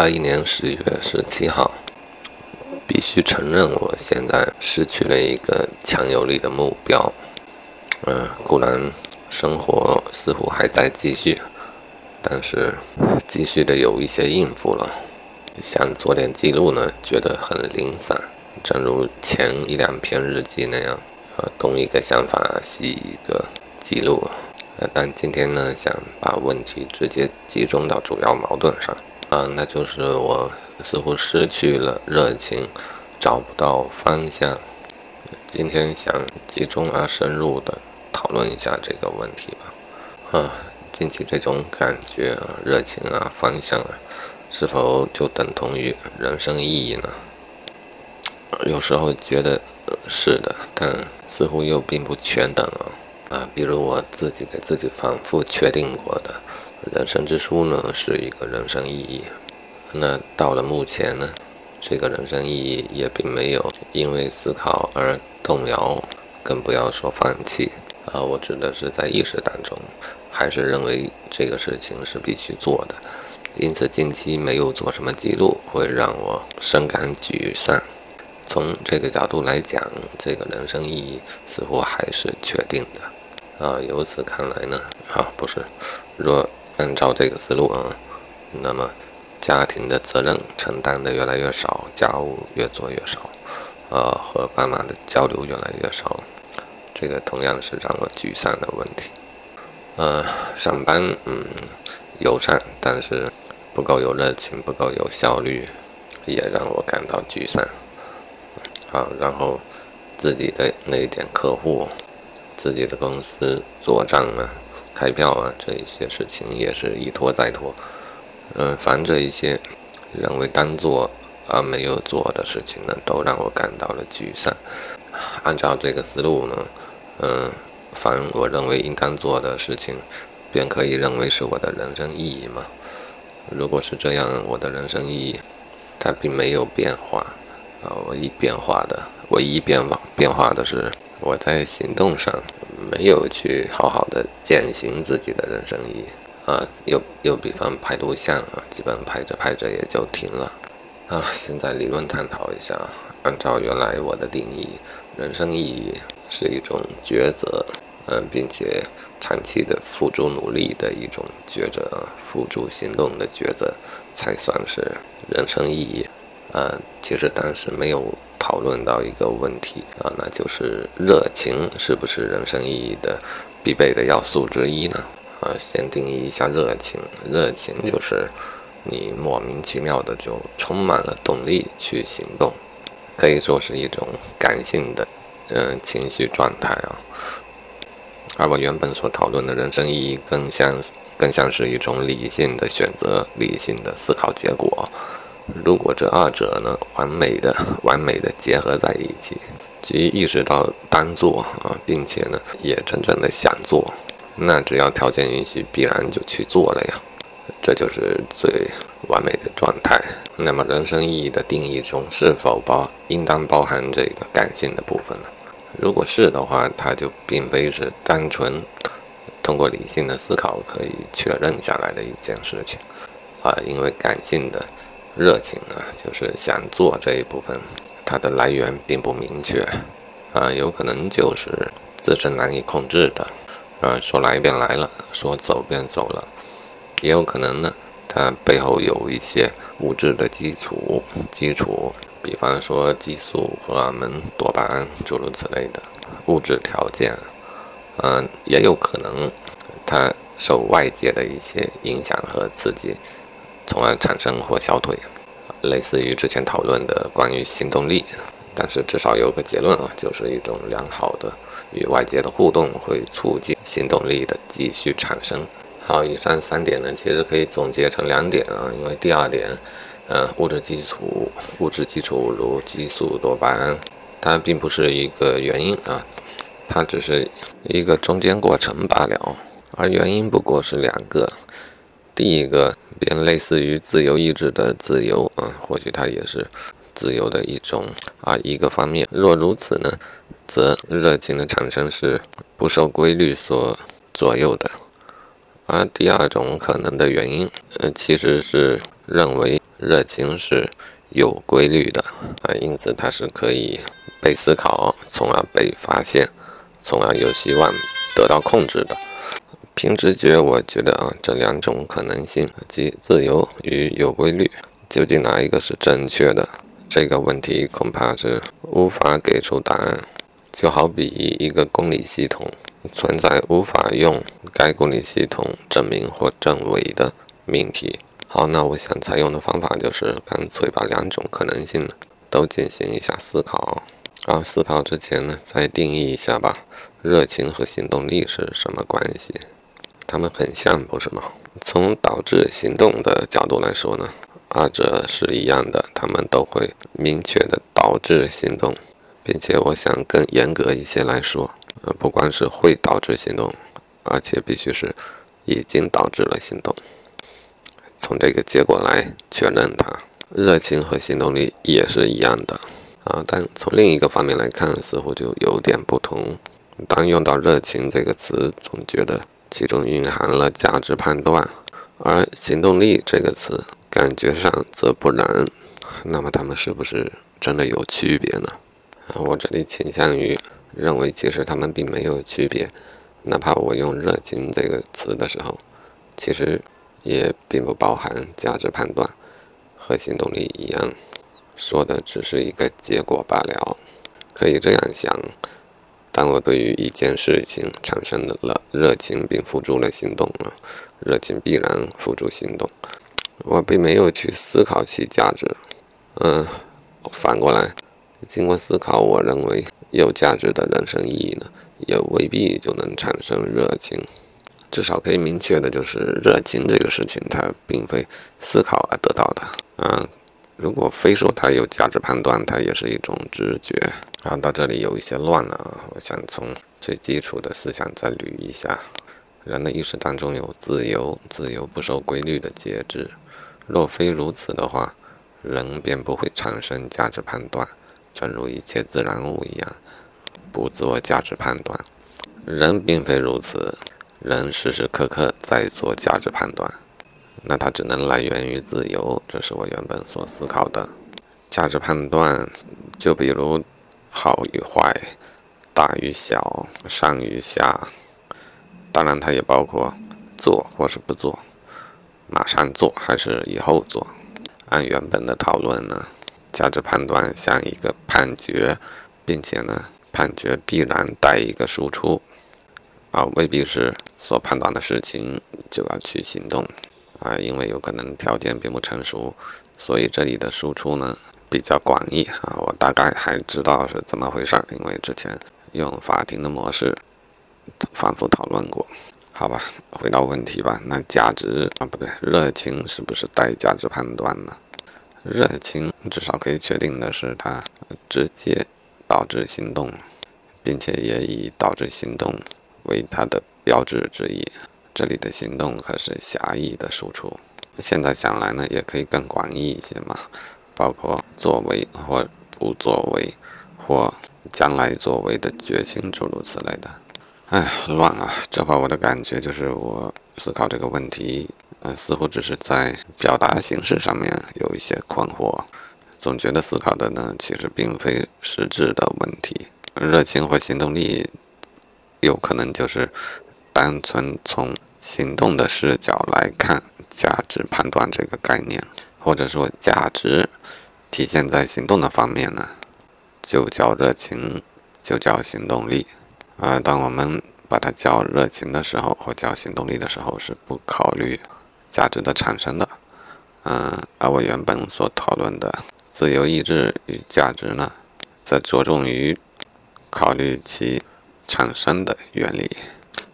二一年十月十七号，必须承认，我现在失去了一个强有力的目标。嗯，固然生活似乎还在继续，但是继续的有一些应付了。想做点记录呢，觉得很零散，正如前一两篇日记那样，呃，东一个想法，西一个记录。呃，但今天呢，想把问题直接集中到主要矛盾上。啊，那就是我似乎失去了热情，找不到方向。今天想集中而深入的讨论一下这个问题吧。啊，近期这种感觉啊，热情啊，方向啊，是否就等同于人生意义呢？有时候觉得是的，但似乎又并不全等啊。啊，比如我自己给自己反复确定过的。人生之书呢，是一个人生意义。那到了目前呢，这个人生意义也并没有因为思考而动摇，更不要说放弃啊。我指的是在意识当中，还是认为这个事情是必须做的。因此，近期没有做什么记录，会让我深感沮丧。从这个角度来讲，这个人生意义似乎还是确定的啊。由此看来呢，啊，不是，若。按照这个思路啊，那么家庭的责任承担的越来越少，家务越做越少，呃，和爸妈的交流越来越少，这个同样是让我沮丧的问题。呃，上班嗯友善，但是不够有热情，不够有效率，也让我感到沮丧。好，然后自己的那点客户，自己的公司做账啊。开票啊，这一些事情也是一拖再拖。嗯，凡这一些认为当做而没有做的事情呢，都让我感到了沮丧。按照这个思路呢，嗯，凡我认为应当做的事情，便可以认为是我的人生意义嘛。如果是这样，我的人生意义它并没有变化啊。我一变化的，唯一变化变化的是我在行动上。没有去好好的践行自己的人生意义啊，又又比方拍录像啊，基本拍着拍着也就停了啊。现在理论探讨一下，按照原来我的定义，人生意义是一种抉择，嗯，并且长期的付诸努力的一种抉择，付诸行动的抉择，才算是人生意义。呃，其实当时没有。讨论到一个问题啊，那就是热情是不是人生意义的必备的要素之一呢？啊，先定义一下热情，热情就是你莫名其妙的就充满了动力去行动，可以说是一种感性的嗯情绪状态啊。而我原本所讨论的人生意义，更像更像是一种理性的选择，理性的思考结果。如果这二者呢，完美的、完美的结合在一起，即意识到当做啊，并且呢，也真正的想做，那只要条件允许，必然就去做了呀。这就是最完美的状态。那么，人生意义的定义中是否包应当包含这个感性的部分呢？如果是的话，它就并非是单纯通过理性的思考可以确认下来的一件事情啊，因为感性的。热情啊，就是想做这一部分，它的来源并不明确，啊，有可能就是自身难以控制的，啊，说来便来了，说走便走了，也有可能呢，它背后有一些物质的基础，基础，比方说激素、荷尔蒙、多巴胺诸如此类的物质条件，嗯，也有可能它受外界的一些影响和刺激。从而产生或消退，类似于之前讨论的关于行动力，但是至少有个结论啊，就是一种良好的与外界的互动会促进行动力的继续产生。好，以上三点呢，其实可以总结成两点啊，因为第二点，呃，物质基础，物质基础如激素、多巴胺，它并不是一个原因啊，它只是一个中间过程罢了，而原因不过是两个。第一个便类似于自由意志的自由啊，或许它也是自由的一种啊一个方面。若如此呢，则热情的产生是不受规律所左右的。而第二种可能的原因，呃，其实是认为热情是有规律的啊，因此它是可以被思考，从而被发现，从而有希望得到控制的。凭直觉，我觉得啊，这两种可能性，即自由与有规律，究竟哪一个是正确的？这个问题恐怕是无法给出答案。就好比一个公理系统存在无法用该公理系统证明或证伪的命题。好，那我想采用的方法就是干脆把两种可能性都进行一下思考。啊思考之前呢，再定义一下吧：热情和行动力是什么关系？他们很像，不是吗？从导致行动的角度来说呢，二者是一样的，他们都会明确的导致行动，并且我想更严格一些来说，呃，不光是会导致行动，而且必须是已经导致了行动。从这个结果来确认它，热情和行动力也是一样的啊，但从另一个方面来看，似乎就有点不同。当用到热情这个词，总觉得。其中蕴含了价值判断，而行动力这个词感觉上则不然。那么，它们是不是真的有区别呢？啊，我这里倾向于认为，其实它们并没有区别。哪怕我用“热情”这个词的时候，其实也并不包含价值判断，和行动力一样，说的只是一个结果罢了。可以这样想。当我对于一件事情产生了热情，并付诸了行动了，热情必然付诸行动。我并没有去思考其价值，嗯，反过来，经过思考，我认为有价值的人生意义呢，也未必就能产生热情。至少可以明确的就是，热情这个事情，它并非思考而得到的。嗯，如果非说它有价值判断，它也是一种直觉。啊，到这里有一些乱了啊！我想从最基础的思想再捋一下：人的意识当中有自由，自由不受规律的节制。若非如此的话，人便不会产生价值判断，正如一切自然物一样，不做价值判断。人并非如此，人时时刻刻在做价值判断，那它只能来源于自由。这是我原本所思考的价值判断，就比如。好与坏，大与小，上与下，当然它也包括做或是不做，马上做还是以后做。按原本的讨论呢，价值判断像一个判决，并且呢，判决必然带一个输出，啊，未必是所判断的事情就要去行动，啊，因为有可能条件并不成熟，所以这里的输出呢。比较广义啊，我大概还知道是怎么回事儿，因为之前用法庭的模式反复讨论过。好吧，回到问题吧。那价值啊，不对，热情是不是带价值判断呢？热情至少可以确定的是，它直接导致行动，并且也以导致行动为它的标志之一。这里的行动可是狭义的输出。现在想来呢，也可以更广义一些嘛。包括作为或不作为，或将来作为的决心，诸如此类的。哎，乱啊！这会我的感觉就是，我思考这个问题，呃，似乎只是在表达形式上面有一些困惑。总觉得思考的呢，其实并非实质的问题。热情或行动力，有可能就是单纯从行动的视角来看价值判断这个概念。或者说价值体现在行动的方面呢，就叫热情，就叫行动力。啊，当我们把它叫热情的时候，或叫行动力的时候，是不考虑价值的产生的。嗯，而我原本所讨论的自由意志与价值呢，则着重于考虑其产生的原理。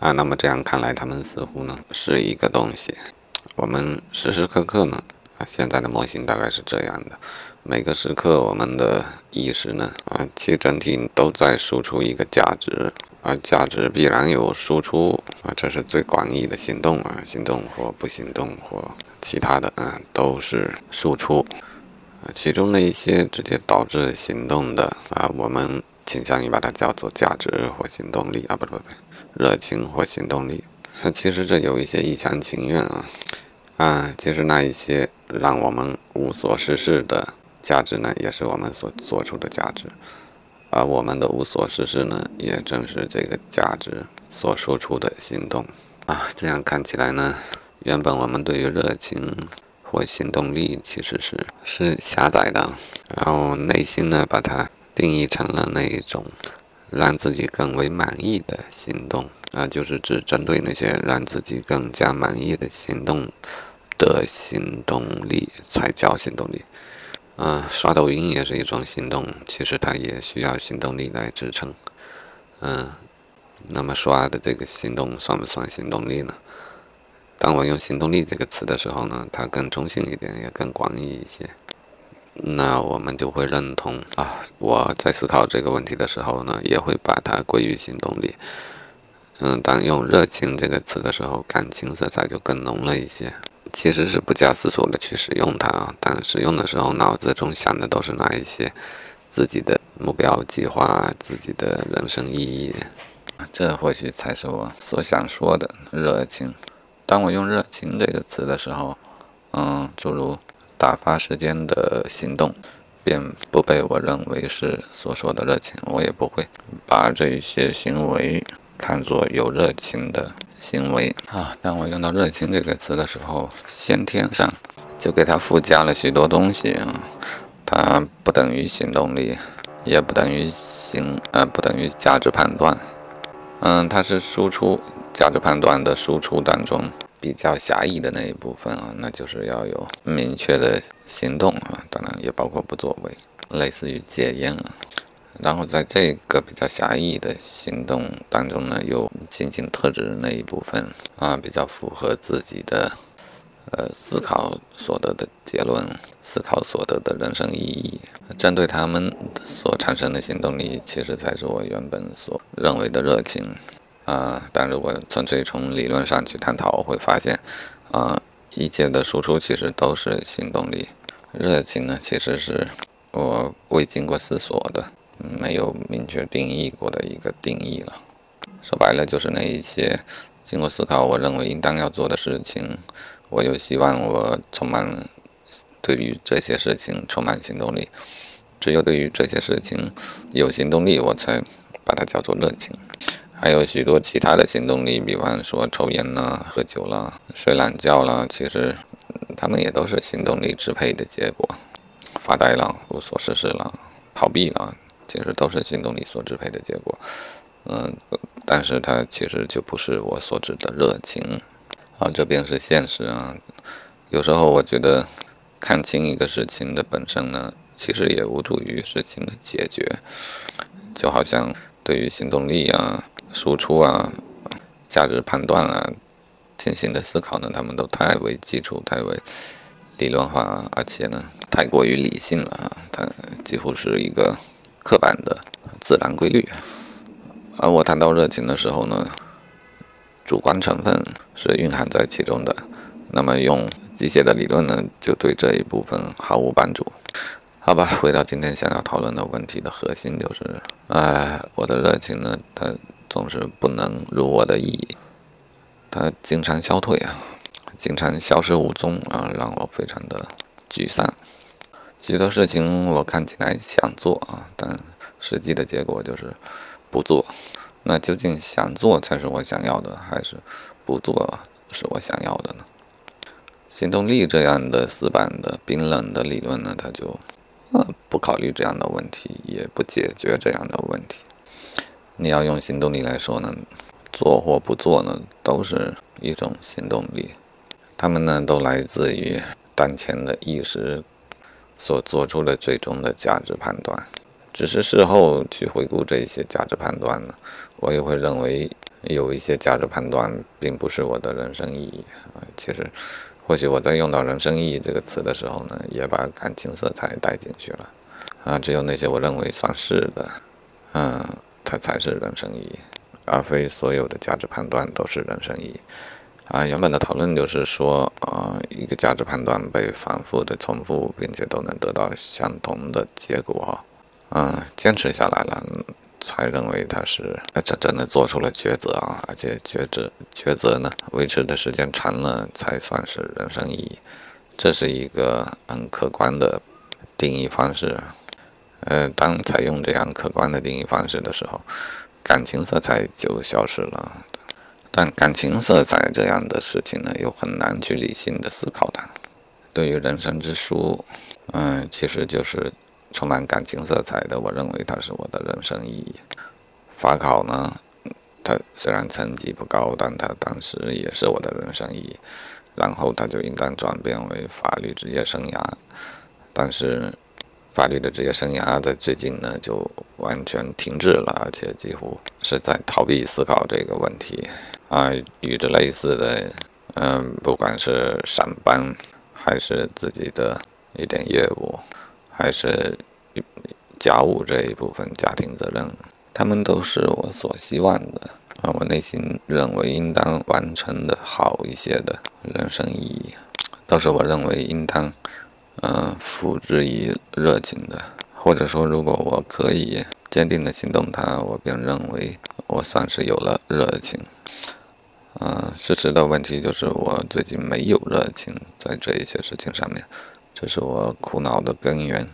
啊，那么这样看来，他们似乎呢是一个东西。我们时时刻刻呢。啊现在的模型大概是这样的：每个时刻，我们的意识呢，啊，其整体都在输出一个价值，而价值必然有输出，啊，这是最广义的行动啊，行动或不行动或其他的啊，都是输出。啊，其中的一些直接导致行动的啊，我们倾向于把它叫做价值或行动力啊，不不不，热情或行动力。其实这有一些一厢情愿啊。啊，其实那一些让我们无所事事的价值呢，也是我们所做出的价值，而我们的无所事事呢，也正是这个价值所输出的行动啊。这样看起来呢，原本我们对于热情或行动力其实是是狭窄的，然后内心呢把它定义成了那一种让自己更为满意的行动啊，就是只针对那些让自己更加满意的行动。的行动力才叫行动力，啊，刷抖音也是一种行动，其实它也需要行动力来支撑，嗯，那么刷的这个行动算不算行动力呢？当我用行动力这个词的时候呢，它更中性一点，也更广义一些，那我们就会认同啊，我在思考这个问题的时候呢，也会把它归于行动力，嗯，当用热情这个词的时候，感情色彩就更浓了一些。其实是不假思索的去使用它啊，但使用的时候脑子中想的都是那一些自己的目标计划、自己的人生意义，这或许才是我所想说的热情。当我用热情这个词的时候，嗯，诸如打发时间的行动，便不被我认为是所说的热情，我也不会把这些行为看作有热情的。行为啊，当我用到“热情”这个词的时候，先天上就给它附加了许多东西啊。它不等于行动力，也不等于行，呃，不等于价值判断。嗯，它是输出价值判断的输出当中比较狭义的那一部分啊，那就是要有明确的行动啊，当然也包括不作为，类似于戒烟啊。然后在这个比较狭义的行动当中呢，有仅仅特质的那一部分啊，比较符合自己的呃思考所得的结论，思考所得的人生意义。针对他们所产生的行动力，其实才是我原本所认为的热情啊。但如果纯粹从理论上去探讨，我会发现啊，一切的输出其实都是行动力。热情呢，其实是我未经过思索的。没有明确定义过的一个定义了，说白了就是那一些经过思考，我认为应当要做的事情，我又希望我充满对于这些事情充满行动力，只有对于这些事情有行动力，我才把它叫做热情。还有许多其他的行动力，比方说抽烟啦、喝酒啦、睡懒觉啦，其实他们也都是行动力支配的结果。发呆了、无所事事了、逃避了。其实都是行动力所支配的结果，嗯，但是它其实就不是我所指的热情，啊，这便是现实啊。有时候我觉得看清一个事情的本身呢，其实也无助于事情的解决。就好像对于行动力啊、输出啊、价值判断啊进行的思考呢，他们都太为基础、太为理论化，而且呢，太过于理性了啊，它几乎是一个。刻板的自然规律，而我谈到热情的时候呢，主观成分是蕴含在其中的。那么用机械的理论呢，就对这一部分毫无帮助。好吧，回到今天想要讨论的问题的核心，就是，哎，我的热情呢，它总是不能如我的意，它经常消退啊，经常消失无踪啊，让我非常的沮丧。许多事情我看起来想做啊，但实际的结果就是不做。那究竟想做才是我想要的，还是不做是我想要的呢？行动力这样的死板的、冰冷的理论呢，它就呃不考虑这样的问题，也不解决这样的问题。你要用行动力来说呢，做或不做呢，都是一种行动力。他们呢，都来自于当前的意识。所做出的最终的价值判断，只是事后去回顾这些价值判断呢，我也会认为有一些价值判断并不是我的人生意义啊。其实，或许我在用到“人生意义”这个词的时候呢，也把感情色彩带进去了啊。只有那些我认为算是的，嗯，它才是人生意义，而非所有的价值判断都是人生意义。啊，原本的讨论就是说，啊，一个价值判断被反复的重复，并且都能得到相同的结果，嗯，坚持下来了，才认为它是这真的做出了抉择啊，而且抉择抉择呢维持的时间长了才算是人生意义，这是一个很客观的定义方式。呃，当采用这样客观的定义方式的时候，感情色彩就消失了。但感情色彩这样的事情呢，又很难去理性的思考它。对于人生之书，嗯，其实就是充满感情色彩的。我认为它是我的人生意义。法考呢，它虽然成绩不高，但它当时也是我的人生意义。然后它就应当转变为法律职业生涯，但是。法律的职业生涯在最近呢就完全停滞了，而且几乎是在逃避思考这个问题啊。与之类似的，嗯，不管是上班，还是自己的一点业务，还是家务这一部分家庭责任，他们都是我所希望的啊，我内心认为应当完成的好一些的人生意义，都是我认为应当。嗯，付之于热情的，或者说，如果我可以坚定的行动它，我便认为我算是有了热情。嗯，事实的问题就是我最近没有热情在这一些事情上面，这是我苦恼的根源。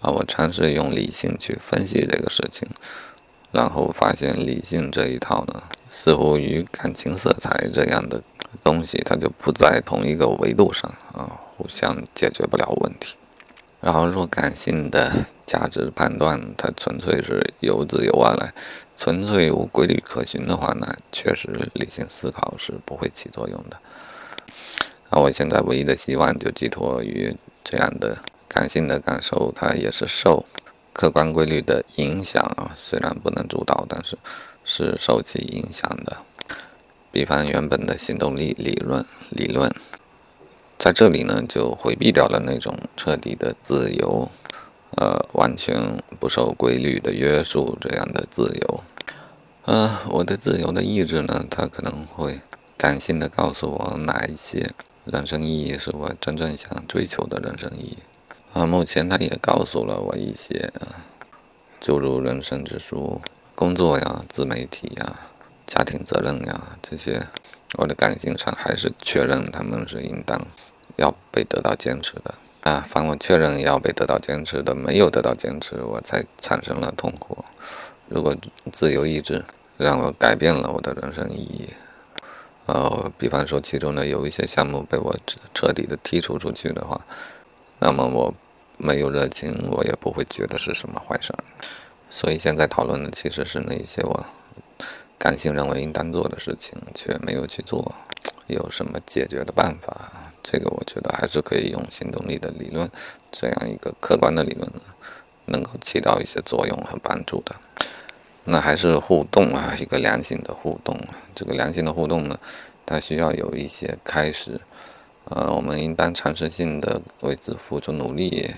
啊，我尝试用理性去分析这个事情，然后发现理性这一套呢，似乎与感情色彩这样的东西，它就不在同一个维度上啊。互相解决不了问题，然后若感性的价值判断它纯粹是由自由而来，纯粹无规律可循的话呢，确实理性思考是不会起作用的。那我现在唯一的希望就寄托于这样的感性的感受，它也是受客观规律的影响啊，虽然不能主导，但是是受其影响的。比方原本的行动力理论理论。在这里呢，就回避掉了那种彻底的自由，呃，完全不受规律的约束这样的自由。呃，我的自由的意志呢，它可能会感性的告诉我哪一些人生意义是我真正想追求的人生意义。啊，目前它也告诉了我一些，诸如人生之书、工作呀、自媒体呀、家庭责任呀这些，我的感性上还是确认他们是应当。要被得到坚持的啊！凡我确认要被得到坚持的，没有得到坚持，我才产生了痛苦。如果自由意志让我改变了我的人生意义，呃，比方说其中的有一些项目被我彻底的剔除出去的话，那么我没有热情，我也不会觉得是什么坏事。所以现在讨论的其实是那些我感性认为应当做的事情，却没有去做，有什么解决的办法？这个我觉得还是可以用行动力的理论这样一个客观的理论呢，能够起到一些作用和帮助的。那还是互动啊，一个良性的互动。这个良性的互动呢，它需要有一些开始。呃，我们应当尝试性的为之付出努力，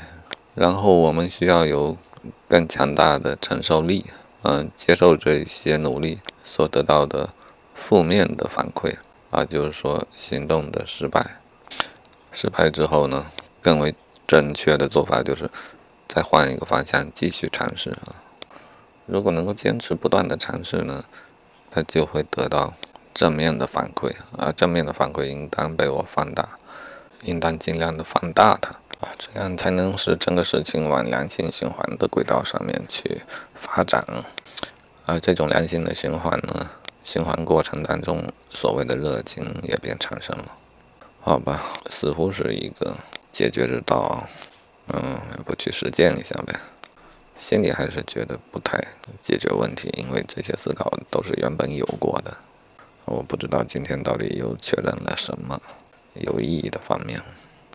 然后我们需要有更强大的承受力，嗯，接受这些努力所得到的负面的反馈啊，就是说行动的失败。失败之后呢，更为正确的做法就是再换一个方向继续尝试啊。如果能够坚持不断的尝试呢，他就会得到正面的反馈啊。正面的反馈应当被我放大，应当尽量的放大它啊，这样才能使整个事情往良性循环的轨道上面去发展。而这种良性的循环呢，循环过程当中所谓的热情也便产生了。好吧，似乎是一个解决之道，嗯，不去实践一下呗。心里还是觉得不太解决问题，因为这些思考都是原本有过的。我不知道今天到底又确认了什么有意义的方面。